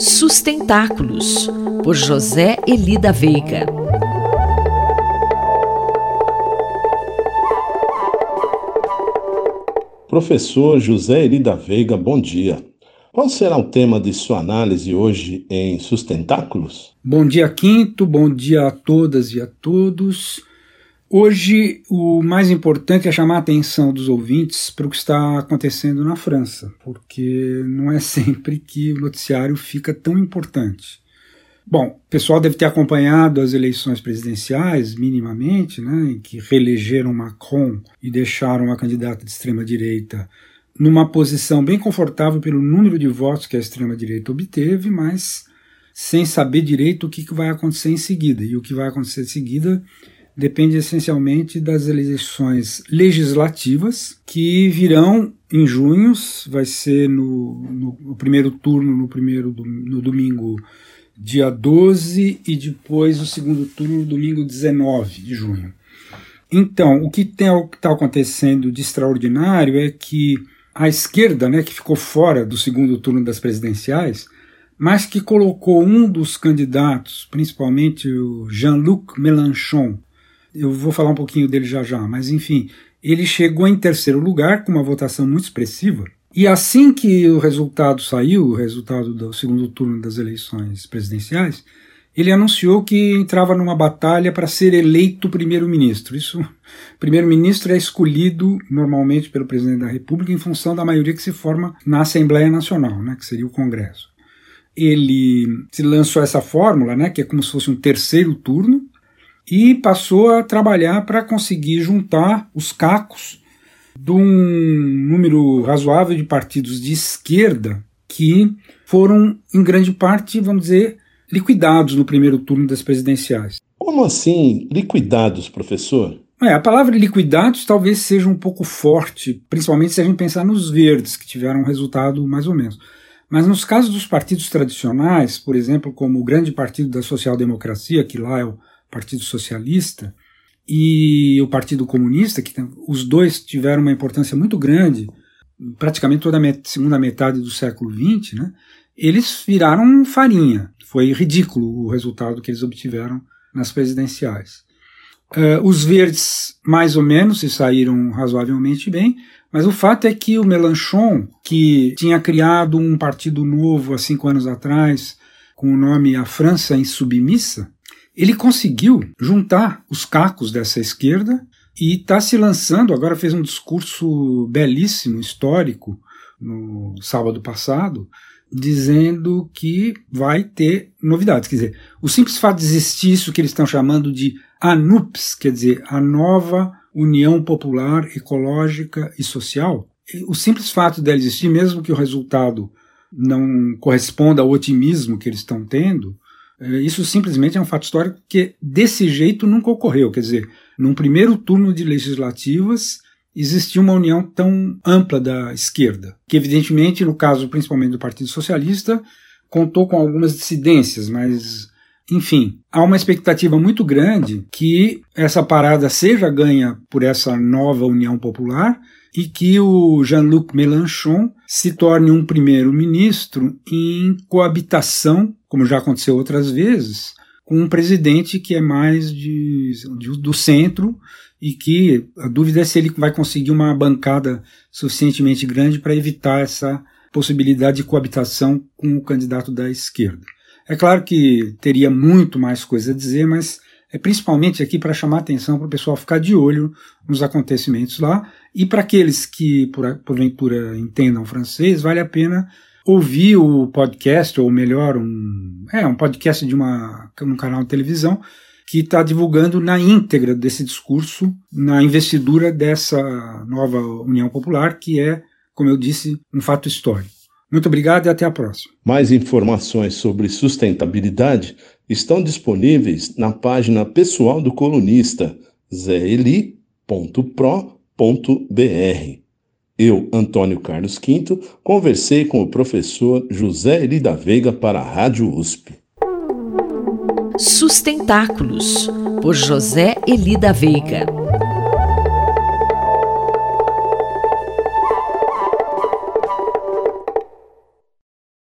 Sustentáculos, por José Elida Veiga. Professor José Elida Veiga, bom dia. Qual será o tema de sua análise hoje em Sustentáculos? Bom dia, Quinto, bom dia a todas e a todos. Hoje, o mais importante é chamar a atenção dos ouvintes para o que está acontecendo na França, porque não é sempre que o noticiário fica tão importante. Bom, o pessoal deve ter acompanhado as eleições presidenciais, minimamente, né, em que reelegeram Macron e deixaram a candidata de extrema-direita numa posição bem confortável pelo número de votos que a extrema-direita obteve, mas sem saber direito o que vai acontecer em seguida. E o que vai acontecer em seguida depende essencialmente das eleições legislativas que virão em junho, vai ser no, no, no primeiro turno, no primeiro no domingo dia 12 e depois o segundo turno no domingo 19 de junho. Então, o que está acontecendo de extraordinário é que a esquerda, né, que ficou fora do segundo turno das presidenciais, mas que colocou um dos candidatos, principalmente o Jean-Luc Mélenchon, eu vou falar um pouquinho dele já já, mas enfim, ele chegou em terceiro lugar com uma votação muito expressiva. E assim que o resultado saiu, o resultado do segundo turno das eleições presidenciais, ele anunciou que entrava numa batalha para ser eleito primeiro-ministro. Isso, primeiro-ministro é escolhido normalmente pelo presidente da República em função da maioria que se forma na Assembleia Nacional, né, que seria o Congresso. Ele se lançou essa fórmula, né, que é como se fosse um terceiro turno, e passou a trabalhar para conseguir juntar os cacos de um número razoável de partidos de esquerda que foram, em grande parte, vamos dizer, liquidados no primeiro turno das presidenciais. Como assim liquidados, professor? É, a palavra liquidados talvez seja um pouco forte, principalmente se a gente pensar nos verdes, que tiveram um resultado mais ou menos. Mas nos casos dos partidos tradicionais, por exemplo, como o grande partido da social-democracia, que lá é o Partido Socialista e o Partido Comunista, que os dois tiveram uma importância muito grande, praticamente toda a segunda metade do século XX, né, eles viraram farinha. Foi ridículo o resultado que eles obtiveram nas presidenciais. Uh, os verdes, mais ou menos, se saíram razoavelmente bem, mas o fato é que o Melanchon, que tinha criado um partido novo há cinco anos atrás, com o nome A França Insubmissa, ele conseguiu juntar os cacos dessa esquerda e está se lançando. Agora fez um discurso belíssimo, histórico, no sábado passado, dizendo que vai ter novidades. Quer dizer, o simples fato de existir isso que eles estão chamando de ANUPS, quer dizer, a nova União Popular Ecológica e Social, o simples fato dela existir, mesmo que o resultado não corresponda ao otimismo que eles estão tendo, isso simplesmente é um fato histórico que desse jeito nunca ocorreu. Quer dizer, num primeiro turno de legislativas existia uma união tão ampla da esquerda, que evidentemente, no caso principalmente do Partido Socialista, contou com algumas dissidências, mas enfim, há uma expectativa muito grande que essa parada seja ganha por essa nova União Popular e que o Jean-Luc Mélenchon se torne um primeiro-ministro em coabitação, como já aconteceu outras vezes, com um presidente que é mais de, de, do centro e que a dúvida é se ele vai conseguir uma bancada suficientemente grande para evitar essa possibilidade de coabitação com o candidato da esquerda. É claro que teria muito mais coisa a dizer, mas é principalmente aqui para chamar atenção para o pessoal ficar de olho nos acontecimentos lá e para aqueles que por, porventura entendam francês, vale a pena ouvir o podcast, ou melhor, um, é, um podcast de uma, um canal de televisão que está divulgando na íntegra desse discurso, na investidura dessa nova União Popular, que é, como eu disse, um fato histórico. Muito obrigado e até a próxima. Mais informações sobre sustentabilidade estão disponíveis na página pessoal do colunista zeli.pro.br. Eu, Antônio Carlos Quinto, conversei com o professor José Eli da Veiga para a Rádio USP. Sustentáculos, por José Eli da Veiga.